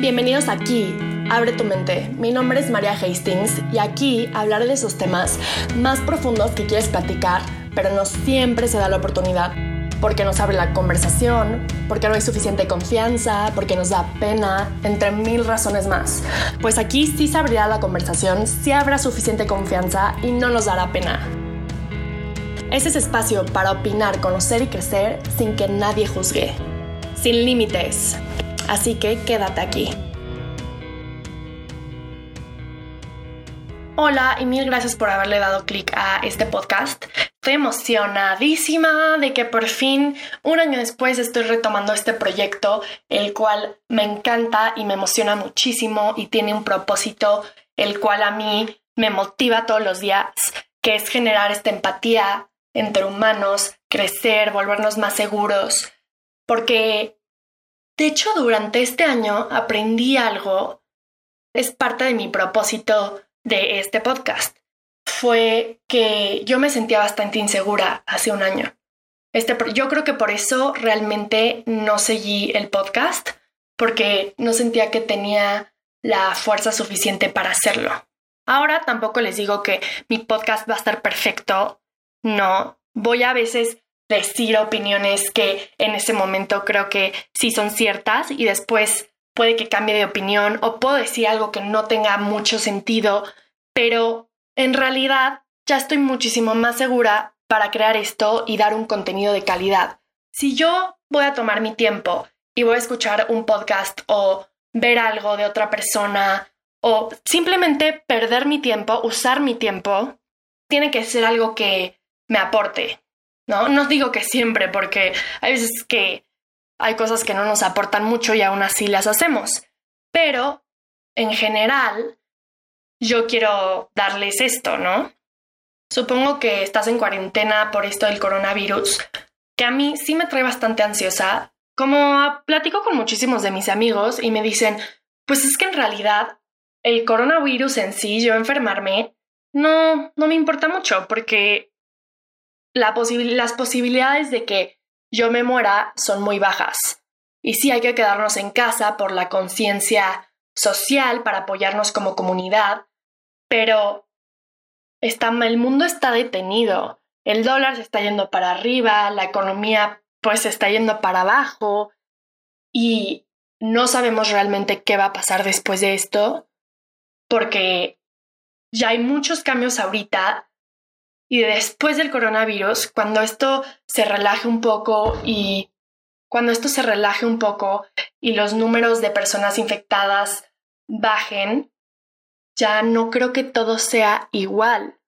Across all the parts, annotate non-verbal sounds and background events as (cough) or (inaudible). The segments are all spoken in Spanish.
Bienvenidos aquí, Abre tu mente. Mi nombre es María Hastings y aquí hablaré de esos temas más profundos que quieres platicar, pero no siempre se da la oportunidad. Porque nos abre la conversación, porque no hay suficiente confianza, porque nos da pena, entre mil razones más. Pues aquí sí se abrirá la conversación, sí habrá suficiente confianza y no nos dará pena. Es espacio para opinar, conocer y crecer sin que nadie juzgue. Sin límites. Así que quédate aquí. Hola y mil gracias por haberle dado clic a este podcast. Estoy emocionadísima de que por fin, un año después, estoy retomando este proyecto, el cual me encanta y me emociona muchísimo y tiene un propósito, el cual a mí me motiva todos los días, que es generar esta empatía entre humanos, crecer, volvernos más seguros, porque de hecho durante este año aprendí algo, es parte de mi propósito de este podcast fue que yo me sentía bastante insegura hace un año. Este, yo creo que por eso realmente no seguí el podcast, porque no sentía que tenía la fuerza suficiente para hacerlo. Ahora tampoco les digo que mi podcast va a estar perfecto, no. Voy a veces decir opiniones que en ese momento creo que sí son ciertas y después puede que cambie de opinión o puedo decir algo que no tenga mucho sentido, pero en realidad ya estoy muchísimo más segura para crear esto y dar un contenido de calidad. Si yo voy a tomar mi tiempo y voy a escuchar un podcast o ver algo de otra persona o simplemente perder mi tiempo, usar mi tiempo, tiene que ser algo que me aporte. No, no digo que siempre, porque hay veces que hay cosas que no nos aportan mucho y aún así las hacemos. Pero, en general, yo quiero darles esto, ¿no? Supongo que estás en cuarentena por esto del coronavirus, que a mí sí me trae bastante ansiosa. Como platico con muchísimos de mis amigos y me dicen, pues es que en realidad el coronavirus en sí, yo enfermarme, no, no me importa mucho porque la las posibilidades de que yo me muera son muy bajas. Y sí hay que quedarnos en casa por la conciencia social para apoyarnos como comunidad, pero está, el mundo está detenido. El dólar se está yendo para arriba, la economía pues se está yendo para abajo y no sabemos realmente qué va a pasar después de esto porque ya hay muchos cambios ahorita y después del coronavirus, cuando esto se relaje un poco y cuando esto se relaje un poco y los números de personas infectadas bajen, ya no creo que todo sea igual.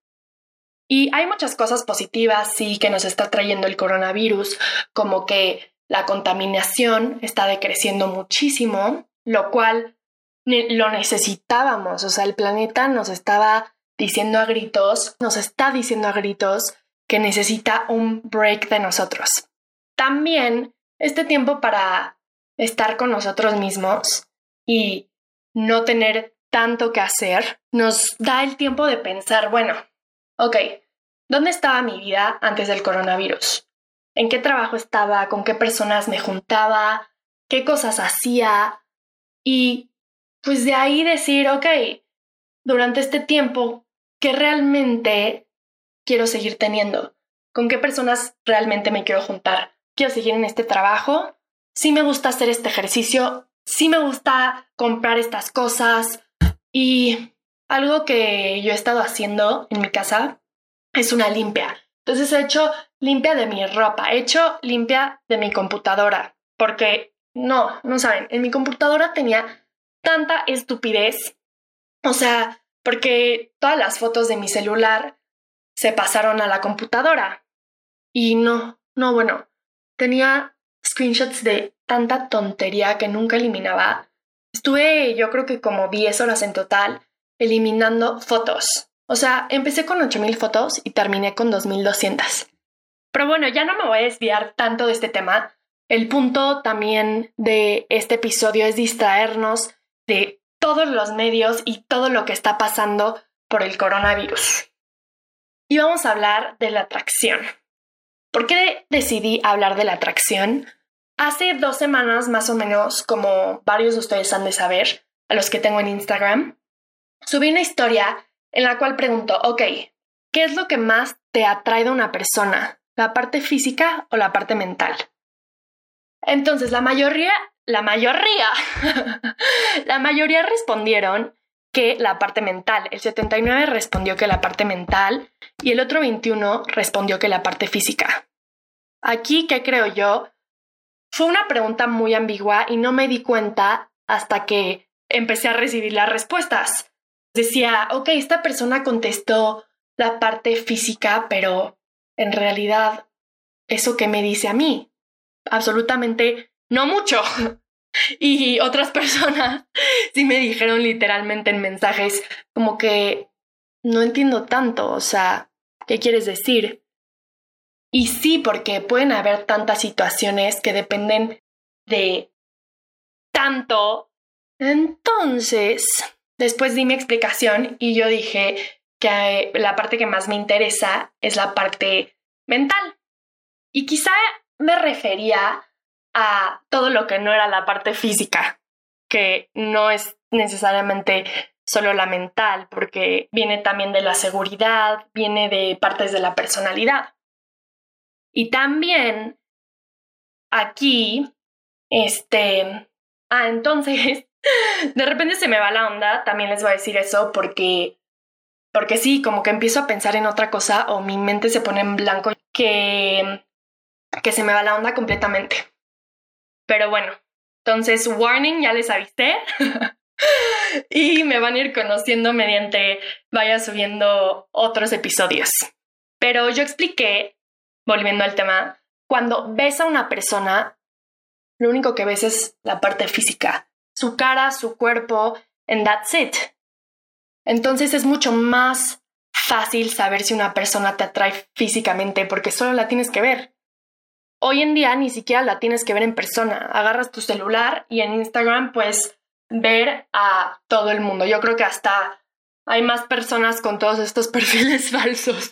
Y hay muchas cosas positivas, sí, que nos está trayendo el coronavirus, como que la contaminación está decreciendo muchísimo, lo cual lo necesitábamos, o sea, el planeta nos estaba diciendo a gritos, nos está diciendo a gritos que necesita un break de nosotros. También este tiempo para estar con nosotros mismos y no tener tanto que hacer, nos da el tiempo de pensar, bueno, ok, ¿dónde estaba mi vida antes del coronavirus? ¿En qué trabajo estaba? ¿Con qué personas me juntaba? ¿Qué cosas hacía? Y pues de ahí decir, ok, durante este tiempo, ¿qué realmente quiero seguir teniendo? ¿Con qué personas realmente me quiero juntar? ¿Quiero seguir en este trabajo? Sí me gusta hacer este ejercicio, sí me gusta comprar estas cosas, y algo que yo he estado haciendo en mi casa es una limpia. Entonces he hecho limpia de mi ropa, he hecho limpia de mi computadora, porque no, no saben, en mi computadora tenía tanta estupidez. O sea, porque todas las fotos de mi celular se pasaron a la computadora. Y no, no, bueno, tenía screenshots de tanta tontería que nunca eliminaba Estuve yo creo que como 10 horas en total eliminando fotos. O sea, empecé con 8000 fotos y terminé con 2200. Pero bueno, ya no me voy a desviar tanto de este tema. El punto también de este episodio es distraernos de todos los medios y todo lo que está pasando por el coronavirus. Y vamos a hablar de la atracción. ¿Por qué decidí hablar de la atracción? Hace dos semanas más o menos, como varios de ustedes han de saber, a los que tengo en Instagram, subí una historia en la cual pregunto, ok, ¿qué es lo que más te atrae de una persona? ¿La parte física o la parte mental? Entonces, la mayoría, la mayoría, (laughs) la mayoría respondieron que la parte mental. El 79 respondió que la parte mental y el otro 21 respondió que la parte física. Aquí, ¿qué creo yo? Fue una pregunta muy ambigua y no me di cuenta hasta que empecé a recibir las respuestas. Decía, ok, esta persona contestó la parte física, pero en realidad, ¿eso qué me dice a mí? Absolutamente no mucho. (laughs) Y otras personas (laughs) sí me dijeron literalmente en mensajes como que no entiendo tanto, o sea, ¿qué quieres decir? Y sí, porque pueden haber tantas situaciones que dependen de tanto. Entonces, después di mi explicación y yo dije que la parte que más me interesa es la parte mental. Y quizá me refería a todo lo que no era la parte física, que no es necesariamente solo la mental, porque viene también de la seguridad, viene de partes de la personalidad. Y también aquí, este, ah, entonces, (laughs) de repente se me va la onda, también les voy a decir eso porque, porque sí, como que empiezo a pensar en otra cosa o mi mente se pone en blanco que, que se me va la onda completamente. Pero bueno, entonces, warning, ya les avisé. (laughs) y me van a ir conociendo mediante vaya subiendo otros episodios. Pero yo expliqué, volviendo al tema, cuando ves a una persona, lo único que ves es la parte física, su cara, su cuerpo, and that's it. Entonces es mucho más fácil saber si una persona te atrae físicamente porque solo la tienes que ver. Hoy en día ni siquiera la tienes que ver en persona. Agarras tu celular y en Instagram puedes ver a todo el mundo. Yo creo que hasta hay más personas con todos estos (laughs) perfiles falsos.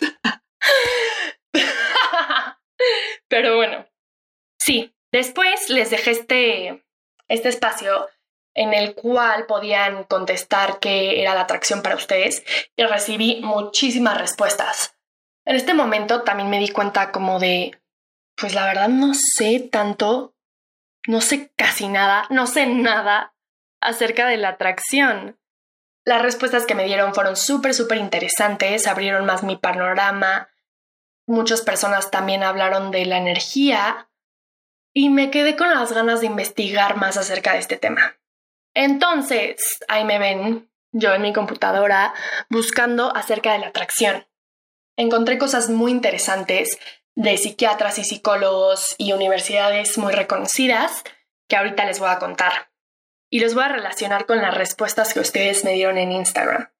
Pero bueno, sí. Después les dejé este, este espacio en el cual podían contestar qué era la atracción para ustedes y recibí muchísimas respuestas. En este momento también me di cuenta como de pues la verdad no sé tanto, no sé casi nada, no sé nada acerca de la atracción. Las respuestas que me dieron fueron súper, súper interesantes, abrieron más mi panorama. Muchas personas también hablaron de la energía y me quedé con las ganas de investigar más acerca de este tema. Entonces, ahí me ven, yo en mi computadora, buscando acerca de la atracción. Encontré cosas muy interesantes de psiquiatras y psicólogos y universidades muy reconocidas que ahorita les voy a contar. Y los voy a relacionar con las respuestas que ustedes me dieron en Instagram.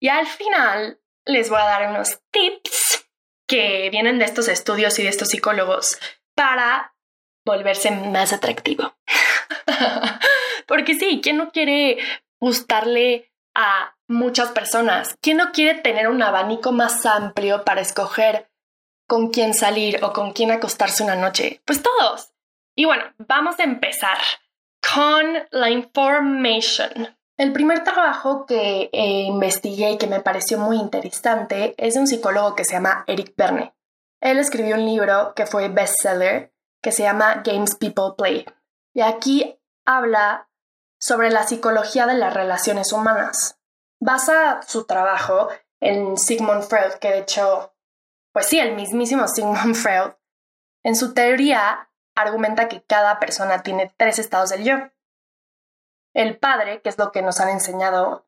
Y al final les voy a dar unos tips que vienen de estos estudios y de estos psicólogos para volverse más atractivo. (laughs) Porque sí, ¿quién no quiere gustarle a muchas personas? ¿Quién no quiere tener un abanico más amplio para escoger con quién salir o con quién acostarse una noche? Pues todos. Y bueno, vamos a empezar con la information. El primer trabajo que eh, investigué y que me pareció muy interesante es de un psicólogo que se llama Eric Berne. Él escribió un libro que fue bestseller que se llama Games People Play. Y aquí habla sobre la psicología de las relaciones humanas. Basa su trabajo en Sigmund Freud, que de hecho pues sí, el mismísimo Sigmund (laughs) Freud, en su teoría, argumenta que cada persona tiene tres estados del yo. El padre, que es lo que nos han enseñado,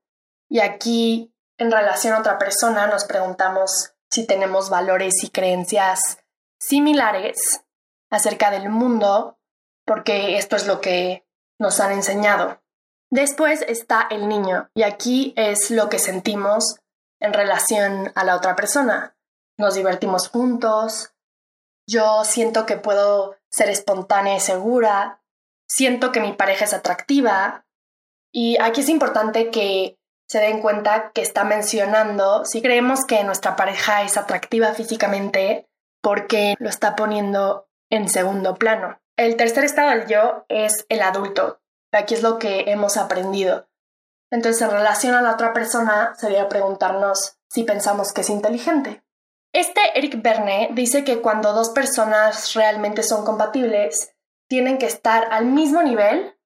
y aquí, en relación a otra persona, nos preguntamos si tenemos valores y creencias similares acerca del mundo, porque esto es lo que nos han enseñado. Después está el niño, y aquí es lo que sentimos en relación a la otra persona nos divertimos juntos, yo siento que puedo ser espontánea y segura, siento que mi pareja es atractiva y aquí es importante que se den cuenta que está mencionando si creemos que nuestra pareja es atractiva físicamente porque lo está poniendo en segundo plano. El tercer estado del yo es el adulto. Aquí es lo que hemos aprendido. Entonces, en relación a la otra persona, sería preguntarnos si pensamos que es inteligente. Este Eric Berne dice que cuando dos personas realmente son compatibles, tienen que estar al mismo nivel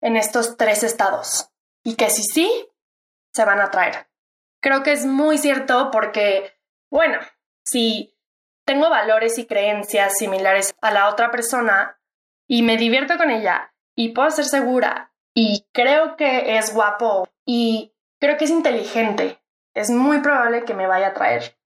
en estos tres estados y que si sí, se van a atraer. Creo que es muy cierto porque, bueno, si tengo valores y creencias similares a la otra persona y me divierto con ella y puedo ser segura y creo que es guapo y creo que es inteligente, es muy probable que me vaya a atraer.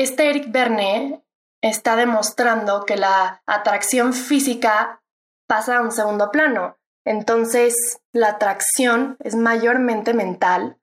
Este Eric Berne está demostrando que la atracción física pasa a un segundo plano. Entonces, la atracción es mayormente mental,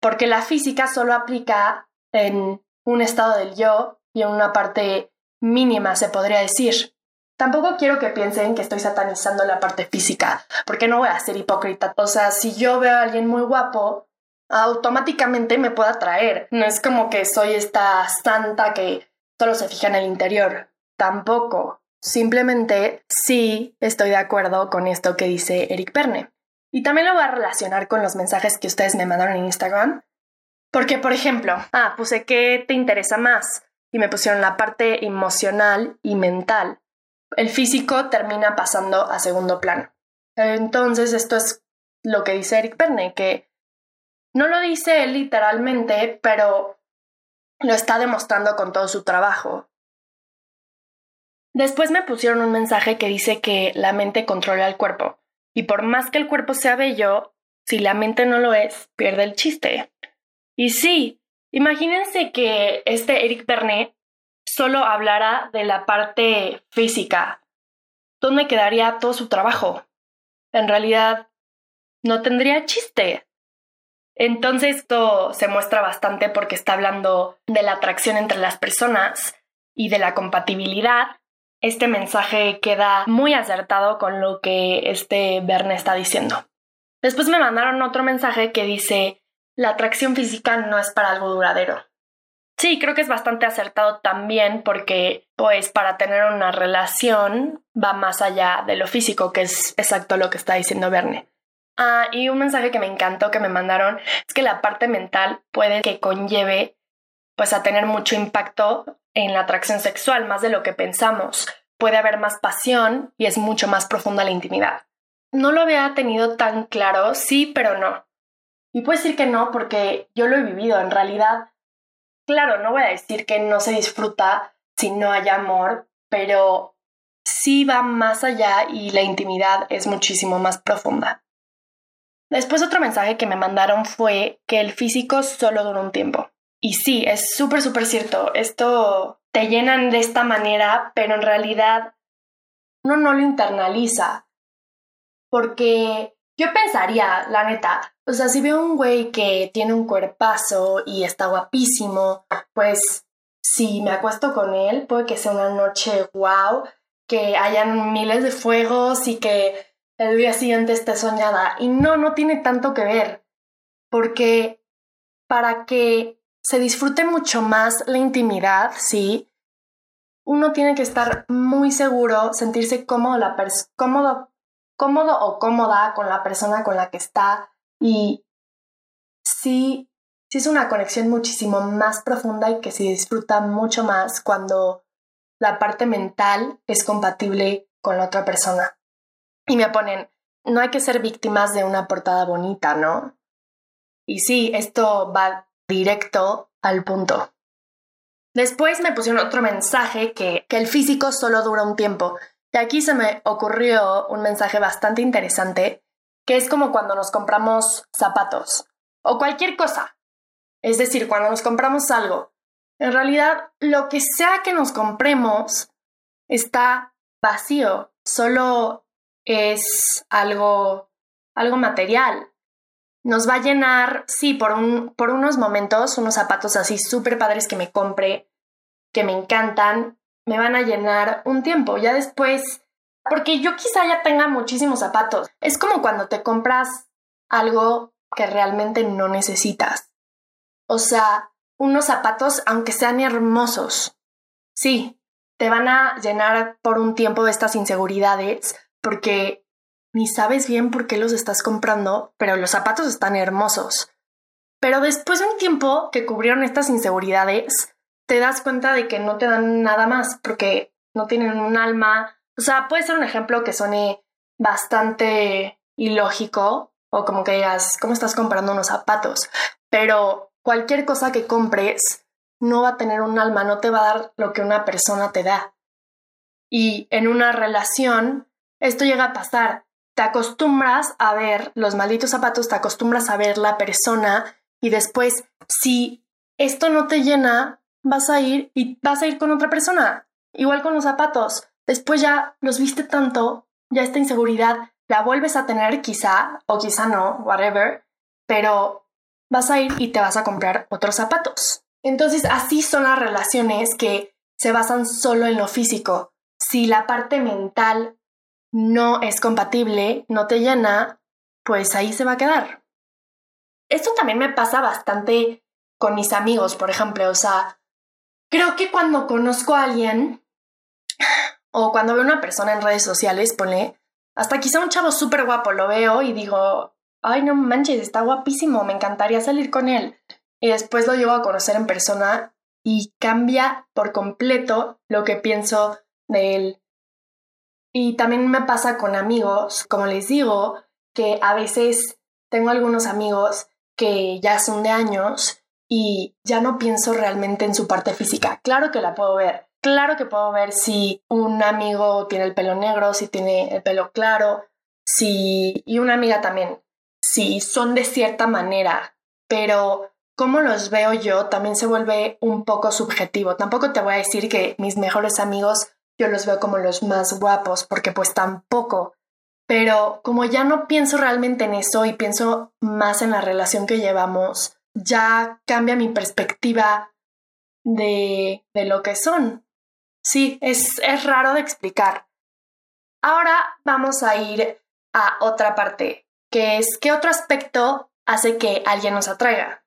porque la física solo aplica en un estado del yo y en una parte mínima, se podría decir. Tampoco quiero que piensen que estoy satanizando la parte física, porque no voy a ser hipócrita. O sea, si yo veo a alguien muy guapo, automáticamente me puede atraer. No es como que soy esta santa que solo se fija en el interior. Tampoco. Simplemente sí estoy de acuerdo con esto que dice Eric Perne. Y también lo voy a relacionar con los mensajes que ustedes me mandaron en Instagram. Porque, por ejemplo, ah, puse qué te interesa más y me pusieron la parte emocional y mental. El físico termina pasando a segundo plano. Entonces, esto es lo que dice Eric Perne, que no lo dice él literalmente, pero lo está demostrando con todo su trabajo. Después me pusieron un mensaje que dice que la mente controla el cuerpo, y por más que el cuerpo sea bello, si la mente no lo es, pierde el chiste. Y sí, imagínense que este Eric Bernet solo hablara de la parte física. ¿Dónde quedaría todo su trabajo? En realidad, no tendría chiste. Entonces esto se muestra bastante porque está hablando de la atracción entre las personas y de la compatibilidad. Este mensaje queda muy acertado con lo que este Verne está diciendo. Después me mandaron otro mensaje que dice, la atracción física no es para algo duradero. Sí, creo que es bastante acertado también porque, pues, para tener una relación va más allá de lo físico, que es exacto lo que está diciendo Verne. Ah, y un mensaje que me encantó que me mandaron es que la parte mental puede que conlleve pues a tener mucho impacto en la atracción sexual, más de lo que pensamos. Puede haber más pasión y es mucho más profunda la intimidad. No lo había tenido tan claro, sí, pero no. Y puedo decir que no porque yo lo he vivido. En realidad, claro, no voy a decir que no se disfruta si no hay amor, pero sí va más allá y la intimidad es muchísimo más profunda. Después otro mensaje que me mandaron fue que el físico solo dura un tiempo. Y sí, es súper, súper cierto. Esto te llenan de esta manera, pero en realidad uno no lo internaliza. Porque yo pensaría, la neta, o sea, si veo un güey que tiene un cuerpazo y está guapísimo, pues si me acuesto con él, puede que sea una noche wow, que hayan miles de fuegos y que el día siguiente esté soñada. Y no, no tiene tanto que ver, porque para que se disfrute mucho más la intimidad, sí, uno tiene que estar muy seguro, sentirse cómodo, la cómodo, cómodo o cómoda con la persona con la que está y sí, sí es una conexión muchísimo más profunda y que se disfruta mucho más cuando la parte mental es compatible con la otra persona y me ponen, no hay que ser víctimas de una portada bonita, ¿no? Y sí, esto va directo al punto. Después me pusieron otro mensaje que, que el físico solo dura un tiempo. Y aquí se me ocurrió un mensaje bastante interesante, que es como cuando nos compramos zapatos o cualquier cosa. Es decir, cuando nos compramos algo. En realidad, lo que sea que nos compremos está vacío. Solo es algo, algo material. Nos va a llenar, sí, por, un, por unos momentos, unos zapatos así súper padres que me compre, que me encantan, me van a llenar un tiempo. Ya después, porque yo quizá ya tenga muchísimos zapatos. Es como cuando te compras algo que realmente no necesitas. O sea, unos zapatos, aunque sean hermosos. Sí, te van a llenar por un tiempo de estas inseguridades porque ni sabes bien por qué los estás comprando, pero los zapatos están hermosos. Pero después de un tiempo que cubrieron estas inseguridades, te das cuenta de que no te dan nada más porque no tienen un alma. O sea, puede ser un ejemplo que suene bastante ilógico o como que digas, ¿cómo estás comprando unos zapatos? Pero cualquier cosa que compres no va a tener un alma, no te va a dar lo que una persona te da. Y en una relación, esto llega a pasar. Te acostumbras a ver los malditos zapatos, te acostumbras a ver la persona y después, si esto no te llena, vas a ir y vas a ir con otra persona. Igual con los zapatos. Después ya los viste tanto, ya esta inseguridad la vuelves a tener quizá o quizá no, whatever, pero vas a ir y te vas a comprar otros zapatos. Entonces así son las relaciones que se basan solo en lo físico. Si la parte mental no es compatible, no te llena, pues ahí se va a quedar. Esto también me pasa bastante con mis amigos, por ejemplo. O sea, creo que cuando conozco a alguien o cuando veo a una persona en redes sociales, pone, hasta quizá un chavo súper guapo, lo veo y digo, ay, no manches, está guapísimo, me encantaría salir con él. Y después lo llevo a conocer en persona y cambia por completo lo que pienso de él. Y también me pasa con amigos, como les digo, que a veces tengo algunos amigos que ya son de años y ya no pienso realmente en su parte física. Claro que la puedo ver. Claro que puedo ver si un amigo tiene el pelo negro, si tiene el pelo claro, si... y una amiga también, si son de cierta manera, pero cómo los veo yo también se vuelve un poco subjetivo. Tampoco te voy a decir que mis mejores amigos yo los veo como los más guapos, porque pues tampoco. Pero como ya no pienso realmente en eso y pienso más en la relación que llevamos, ya cambia mi perspectiva de, de lo que son. Sí, es, es raro de explicar. Ahora vamos a ir a otra parte, que es qué otro aspecto hace que alguien nos atraiga.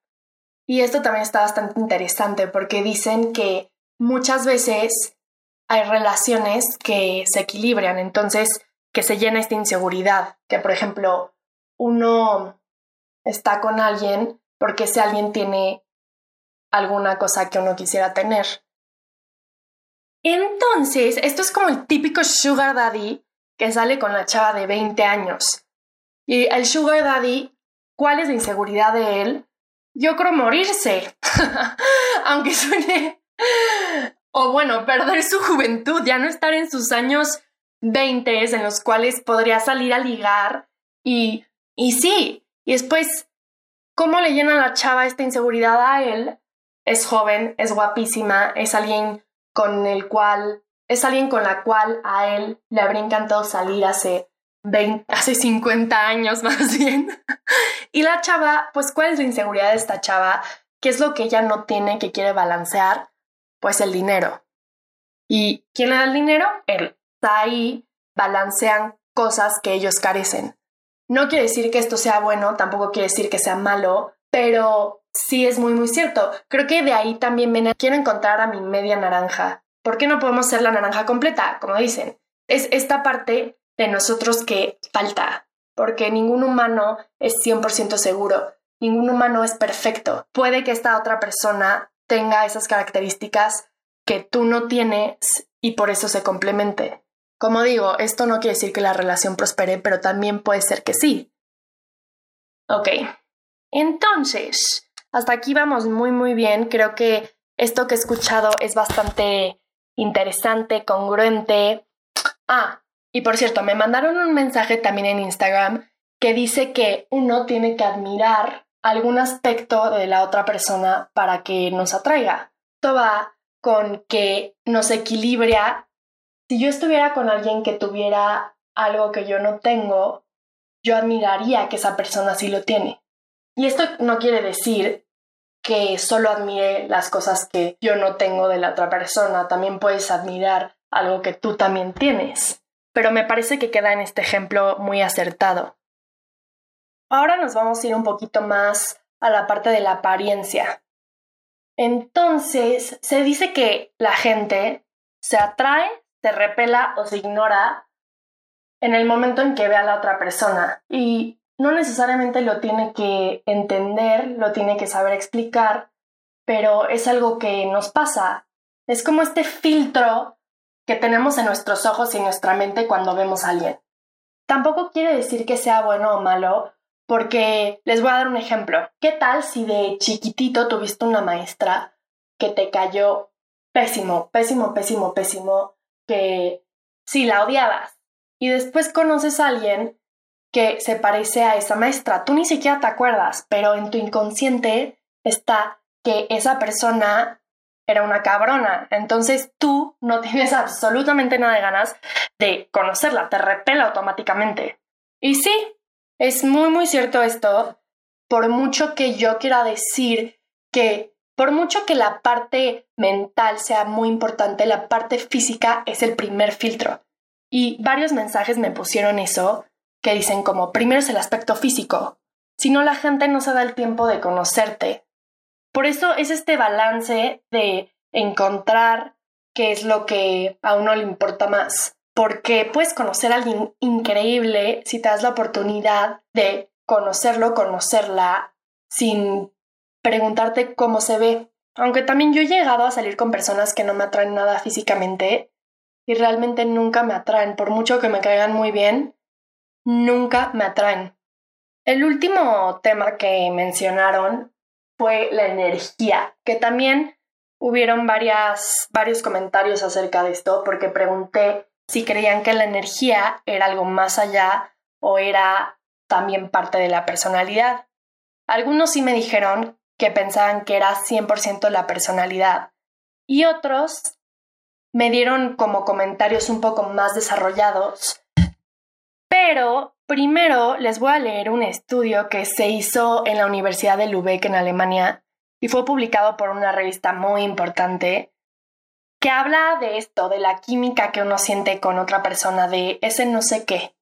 Y esto también está bastante interesante porque dicen que muchas veces hay relaciones que se equilibran, entonces que se llena esta inseguridad, que por ejemplo uno está con alguien porque ese alguien tiene alguna cosa que uno quisiera tener. Entonces, esto es como el típico sugar daddy que sale con la chava de 20 años. Y el sugar daddy, ¿cuál es la inseguridad de él? Yo creo morirse. (laughs) Aunque suene... O bueno, perder su juventud, ya no estar en sus años 20 en los cuales podría salir a ligar y, y sí, y después, ¿cómo le llena la chava esta inseguridad a él? Es joven, es guapísima, es alguien con el cual, es alguien con la cual a él le habría encantado salir hace 20, hace 50 años (laughs) más bien. y la chava, pues, ¿cuál es la inseguridad de esta chava? ¿Qué es lo que ella no tiene que quiere balancear? Pues el dinero. ¿Y quién le da el dinero? Él ahí balancean cosas que ellos carecen. No quiere decir que esto sea bueno, tampoco quiere decir que sea malo, pero sí es muy, muy cierto. Creo que de ahí también viene, quiero encontrar a mi media naranja. ¿Por qué no podemos ser la naranja completa? Como dicen. Es esta parte de nosotros que falta, porque ningún humano es 100% seguro, ningún humano es perfecto. Puede que esta otra persona tenga esas características que tú no tienes y por eso se complemente. Como digo, esto no quiere decir que la relación prospere, pero también puede ser que sí. Ok. Entonces, hasta aquí vamos muy, muy bien. Creo que esto que he escuchado es bastante interesante, congruente. Ah, y por cierto, me mandaron un mensaje también en Instagram que dice que uno tiene que admirar algún aspecto de la otra persona para que nos atraiga. Esto va con que nos equilibra si yo estuviera con alguien que tuviera algo que yo no tengo, yo admiraría que esa persona sí lo tiene. Y esto no quiere decir que solo admire las cosas que yo no tengo de la otra persona, también puedes admirar algo que tú también tienes. Pero me parece que queda en este ejemplo muy acertado. Ahora nos vamos a ir un poquito más a la parte de la apariencia. Entonces, se dice que la gente se atrae, se repela o se ignora en el momento en que ve a la otra persona. Y no necesariamente lo tiene que entender, lo tiene que saber explicar, pero es algo que nos pasa. Es como este filtro que tenemos en nuestros ojos y en nuestra mente cuando vemos a alguien. Tampoco quiere decir que sea bueno o malo, porque les voy a dar un ejemplo. ¿Qué tal si de chiquitito tuviste una maestra que te cayó pésimo, pésimo, pésimo, pésimo, que sí la odiabas? Y después conoces a alguien que se parece a esa maestra. Tú ni siquiera te acuerdas, pero en tu inconsciente está que esa persona era una cabrona. Entonces tú no tienes (laughs) absolutamente nada de ganas de conocerla, te repela automáticamente. Y sí, es muy, muy cierto esto, por mucho que yo quiera decir que, por mucho que la parte mental sea muy importante, la parte física es el primer filtro. Y varios mensajes me pusieron eso, que dicen como primero es el aspecto físico, si no la gente no se da el tiempo de conocerte. Por eso es este balance de encontrar qué es lo que a uno le importa más, porque puedes conocer a alguien increíble si te das la oportunidad de conocerlo, conocerla, sin preguntarte cómo se ve. Aunque también yo he llegado a salir con personas que no me atraen nada físicamente y realmente nunca me atraen, por mucho que me caigan muy bien, nunca me atraen. El último tema que mencionaron fue la energía, que también hubieron varios comentarios acerca de esto, porque pregunté si creían que la energía era algo más allá o era también parte de la personalidad. Algunos sí me dijeron que pensaban que era 100% la personalidad y otros me dieron como comentarios un poco más desarrollados pero primero les voy a leer un estudio que se hizo en la Universidad de Lübeck en Alemania y fue publicado por una revista muy importante que habla de esto, de la química que uno siente con otra persona, de ese no sé qué.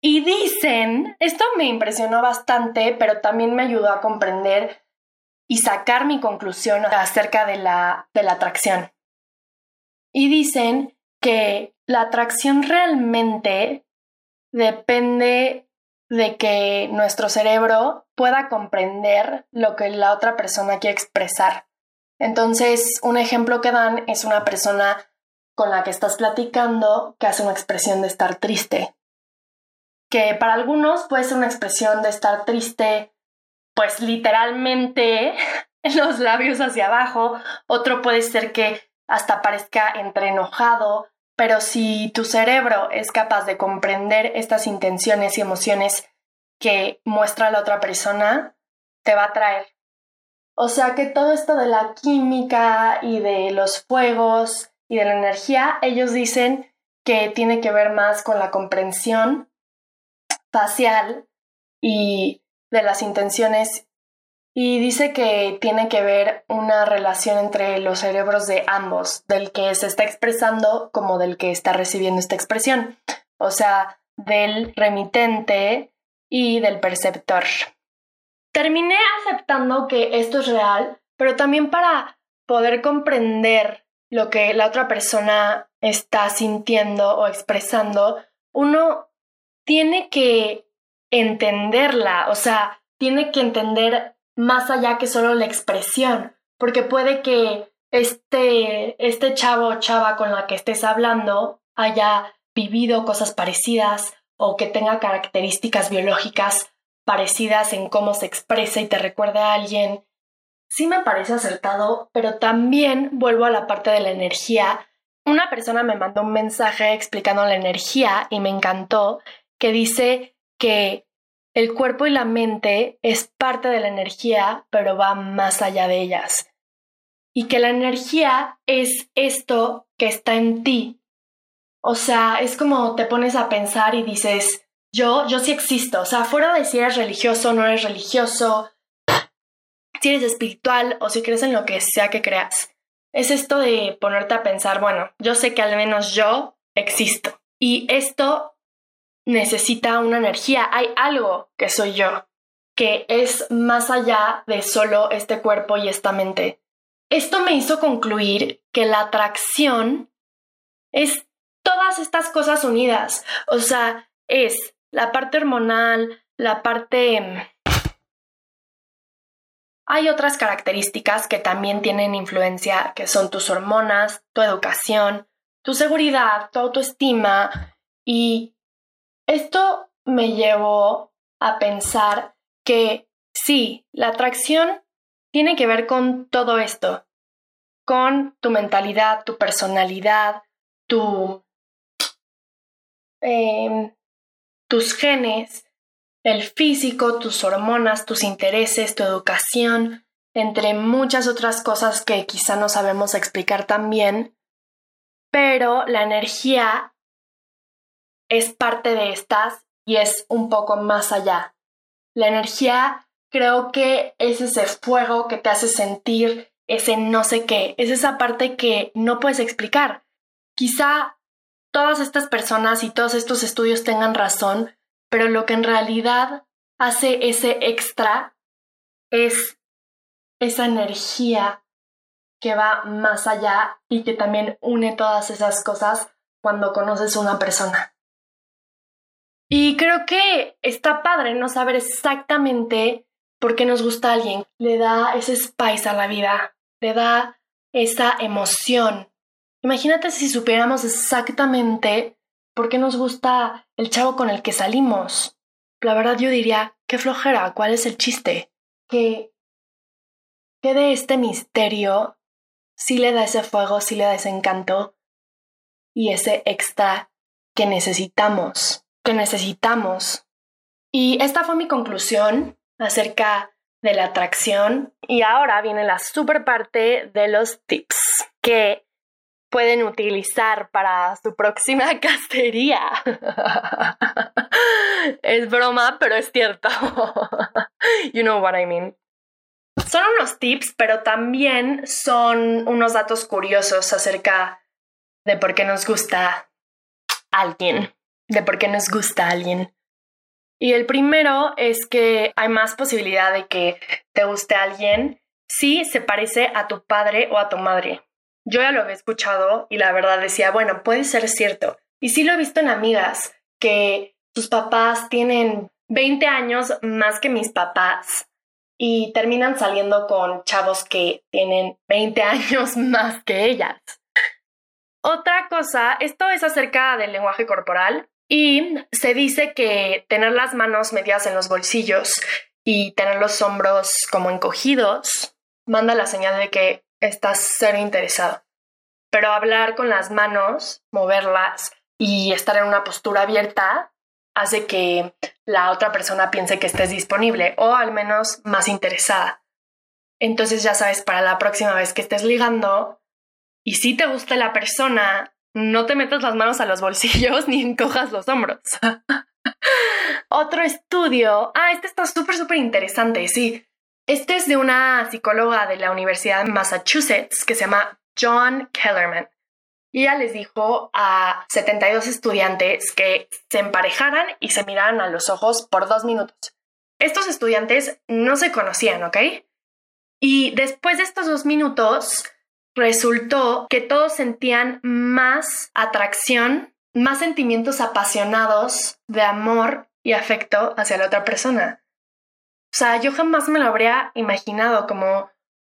Y dicen, esto me impresionó bastante, pero también me ayudó a comprender y sacar mi conclusión acerca de la, de la atracción. Y dicen que la atracción realmente depende de que nuestro cerebro pueda comprender lo que la otra persona quiere expresar. Entonces, un ejemplo que dan es una persona con la que estás platicando que hace una expresión de estar triste. Que para algunos puede ser una expresión de estar triste, pues literalmente (laughs) los labios hacia abajo. Otro puede ser que hasta parezca entre enojado, pero si tu cerebro es capaz de comprender estas intenciones y emociones que muestra la otra persona, te va a traer. O sea que todo esto de la química y de los fuegos y de la energía, ellos dicen que tiene que ver más con la comprensión facial y de las intenciones y dice que tiene que ver una relación entre los cerebros de ambos, del que se está expresando como del que está recibiendo esta expresión, o sea, del remitente y del perceptor. Terminé aceptando que esto es real, pero también para poder comprender lo que la otra persona está sintiendo o expresando, uno tiene que entenderla, o sea, tiene que entender más allá que solo la expresión, porque puede que este, este chavo o chava con la que estés hablando haya vivido cosas parecidas o que tenga características biológicas parecidas en cómo se expresa y te recuerde a alguien. Sí me parece acertado, pero también vuelvo a la parte de la energía. Una persona me mandó un mensaje explicando la energía y me encantó, que dice que el cuerpo y la mente es parte de la energía, pero va más allá de ellas. Y que la energía es esto que está en ti. O sea, es como te pones a pensar y dices, yo, yo sí existo. O sea, fuera de si eres religioso o no eres religioso, si eres espiritual o si crees en lo que sea que creas. Es esto de ponerte a pensar, bueno, yo sé que al menos yo existo. Y esto necesita una energía, hay algo que soy yo, que es más allá de solo este cuerpo y esta mente, esto me hizo concluir que la atracción es todas estas cosas unidas. O sea, es la parte hormonal, la parte... Hay otras características que también tienen influencia, que son tus hormonas, tu educación, tu seguridad, tu autoestima. Y esto me llevó a pensar que sí, la atracción tiene que ver con todo esto, con tu mentalidad, tu personalidad, tu, em, tus genes, el físico, tus hormonas, tus intereses, tu educación, entre muchas otras cosas que quizá no sabemos explicar tan bien, pero la energía es parte de estas y es un poco más allá. La energía creo que es ese fuego que te hace sentir ese no sé qué, es esa parte que no puedes explicar. Quizá todas estas personas y todos estos estudios tengan razón, pero lo que en realidad hace ese extra es esa energía que va más allá y que también une todas esas cosas cuando conoces a una persona. Y creo que está padre no saber exactamente por qué nos gusta alguien. Le da ese spice a la vida, le da esa emoción. Imagínate si supiéramos exactamente por qué nos gusta el chavo con el que salimos. La verdad yo diría, qué flojera, ¿cuál es el chiste? Que, que de este misterio sí le da ese fuego, sí le da ese encanto y ese extra que necesitamos que necesitamos. Y esta fue mi conclusión acerca de la atracción. Y ahora viene la super parte de los tips que pueden utilizar para su próxima (laughs) cacería. es broma, pero es cierto. (laughs) you know what I mean. Son unos tips, pero también son unos datos curiosos acerca de por qué nos gusta alguien de por qué nos gusta alguien. Y el primero es que hay más posibilidad de que te guste alguien si se parece a tu padre o a tu madre. Yo ya lo había escuchado y la verdad decía, bueno, puede ser cierto. Y sí lo he visto en amigas que sus papás tienen 20 años más que mis papás y terminan saliendo con chavos que tienen 20 años (laughs) más que ellas. Otra cosa, esto es acerca del lenguaje corporal. Y se dice que tener las manos medias en los bolsillos y tener los hombros como encogidos manda la señal de que estás ser interesado. Pero hablar con las manos, moverlas y estar en una postura abierta hace que la otra persona piense que estés disponible o al menos más interesada. Entonces ya sabes, para la próxima vez que estés ligando y si te gusta la persona no te metas las manos a los bolsillos (laughs) ni encojas los hombros. (laughs) Otro estudio, ah, este está súper, súper interesante, sí. Este es de una psicóloga de la Universidad de Massachusetts que se llama John Kellerman. Y ella les dijo a 72 estudiantes que se emparejaran y se miraran a los ojos por dos minutos. Estos estudiantes no se conocían, ¿ok? Y después de estos dos minutos, resultó que todos sentían más atracción, más sentimientos apasionados de amor y afecto hacia la otra persona. O sea, yo jamás me lo habría imaginado como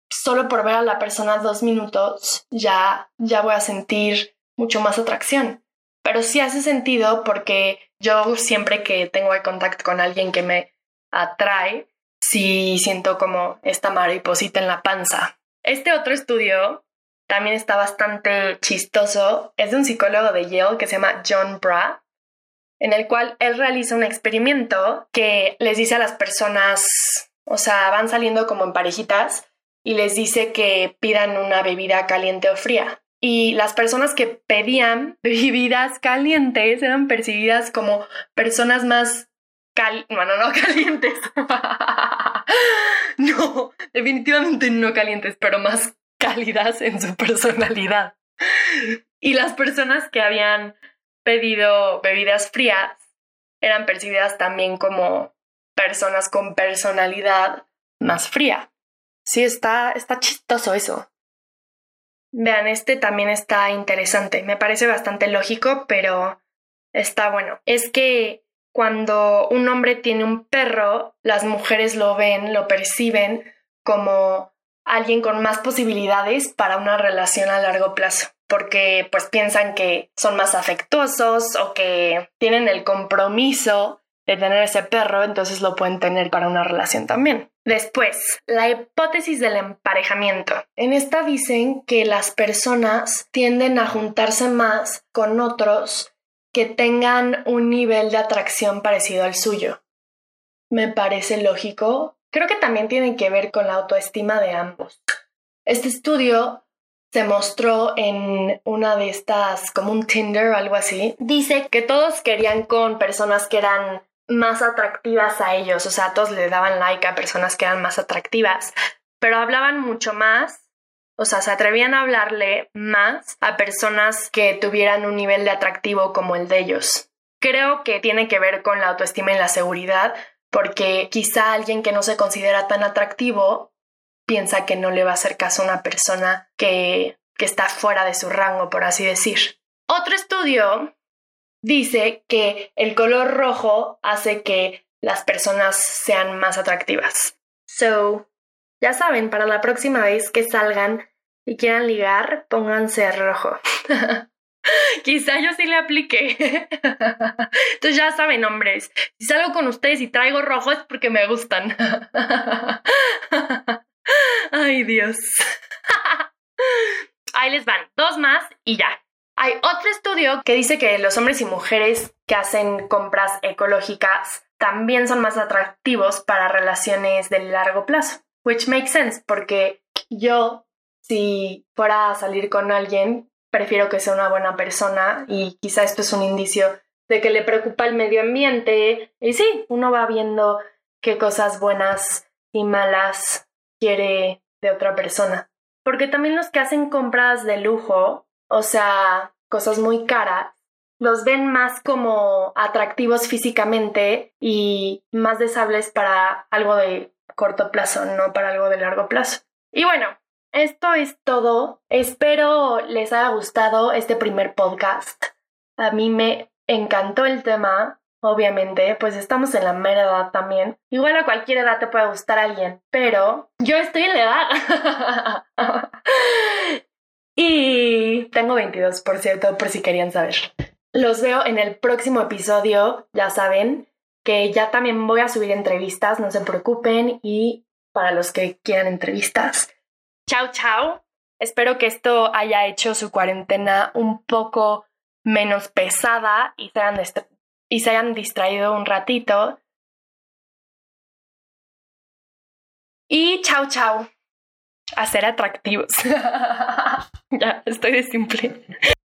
solo por ver a la persona dos minutos ya, ya voy a sentir mucho más atracción. Pero sí hace sentido porque yo siempre que tengo el contacto con alguien que me atrae, sí siento como esta mariposita en la panza. Este otro estudio también está bastante chistoso. Es de un psicólogo de Yale que se llama John Bra, en el cual él realiza un experimento que les dice a las personas, o sea, van saliendo como en parejitas y les dice que pidan una bebida caliente o fría. Y las personas que pedían (laughs) bebidas calientes eran percibidas como personas más cal bueno, no (laughs) calientes. (laughs) no, definitivamente no calientes, pero más cálidas en su personalidad. Y las personas que habían pedido bebidas frías eran percibidas también como personas con personalidad más fría. Sí, está, está chistoso eso. Vean, este también está interesante. Me parece bastante lógico, pero está bueno. Es que cuando un hombre tiene un perro, las mujeres lo ven, lo perciben como alguien con más posibilidades para una relación a largo plazo, porque pues piensan que son más afectuosos o que tienen el compromiso de tener ese perro, entonces lo pueden tener para una relación también. Después, la hipótesis del emparejamiento. En esta dicen que las personas tienden a juntarse más con otros que tengan un nivel de atracción parecido al suyo. Me parece lógico. Creo que también tiene que ver con la autoestima de ambos. Este estudio se mostró en una de estas, como un Tinder o algo así. Dice que todos querían con personas que eran más atractivas a ellos, o sea, todos le daban like a personas que eran más atractivas, pero hablaban mucho más, o sea, se atrevían a hablarle más a personas que tuvieran un nivel de atractivo como el de ellos. Creo que tiene que ver con la autoestima y la seguridad, porque quizá alguien que no se considera tan atractivo piensa que no le va a hacer caso a una persona que, que está fuera de su rango, por así decir. Otro estudio dice que el color rojo hace que las personas sean más atractivas. So, ya saben, para la próxima vez que salgan y quieran ligar, pónganse rojo. (laughs) Quizá yo sí le aplique. (laughs) Entonces ya saben, hombres, si salgo con ustedes y traigo rojo es porque me gustan. (laughs) Ay, Dios. (laughs) Ahí les van, dos más y ya. Hay otro estudio que dice que los hombres y mujeres que hacen compras ecológicas también son más atractivos para relaciones de largo plazo. Which makes sense, porque yo, si fuera a salir con alguien, prefiero que sea una buena persona y quizá esto es un indicio de que le preocupa el medio ambiente. Y sí, uno va viendo qué cosas buenas y malas quiere de otra persona. Porque también los que hacen compras de lujo o sea, cosas muy caras, los ven más como atractivos físicamente y más deseables para algo de corto plazo, no para algo de largo plazo. Y bueno, esto es todo. Espero les haya gustado este primer podcast. A mí me encantó el tema, obviamente, pues estamos en la mera edad también. Igual a cualquier edad te puede gustar alguien, pero yo estoy en la edad. (laughs) Y tengo 22, por cierto, por si querían saber. Los veo en el próximo episodio, ya saben, que ya también voy a subir entrevistas, no se preocupen, y para los que quieran entrevistas. Chao, chao. Espero que esto haya hecho su cuarentena un poco menos pesada y se hayan, y se hayan distraído un ratito. Y chao, chao a ser atractivos. (laughs) ya, estoy de simple.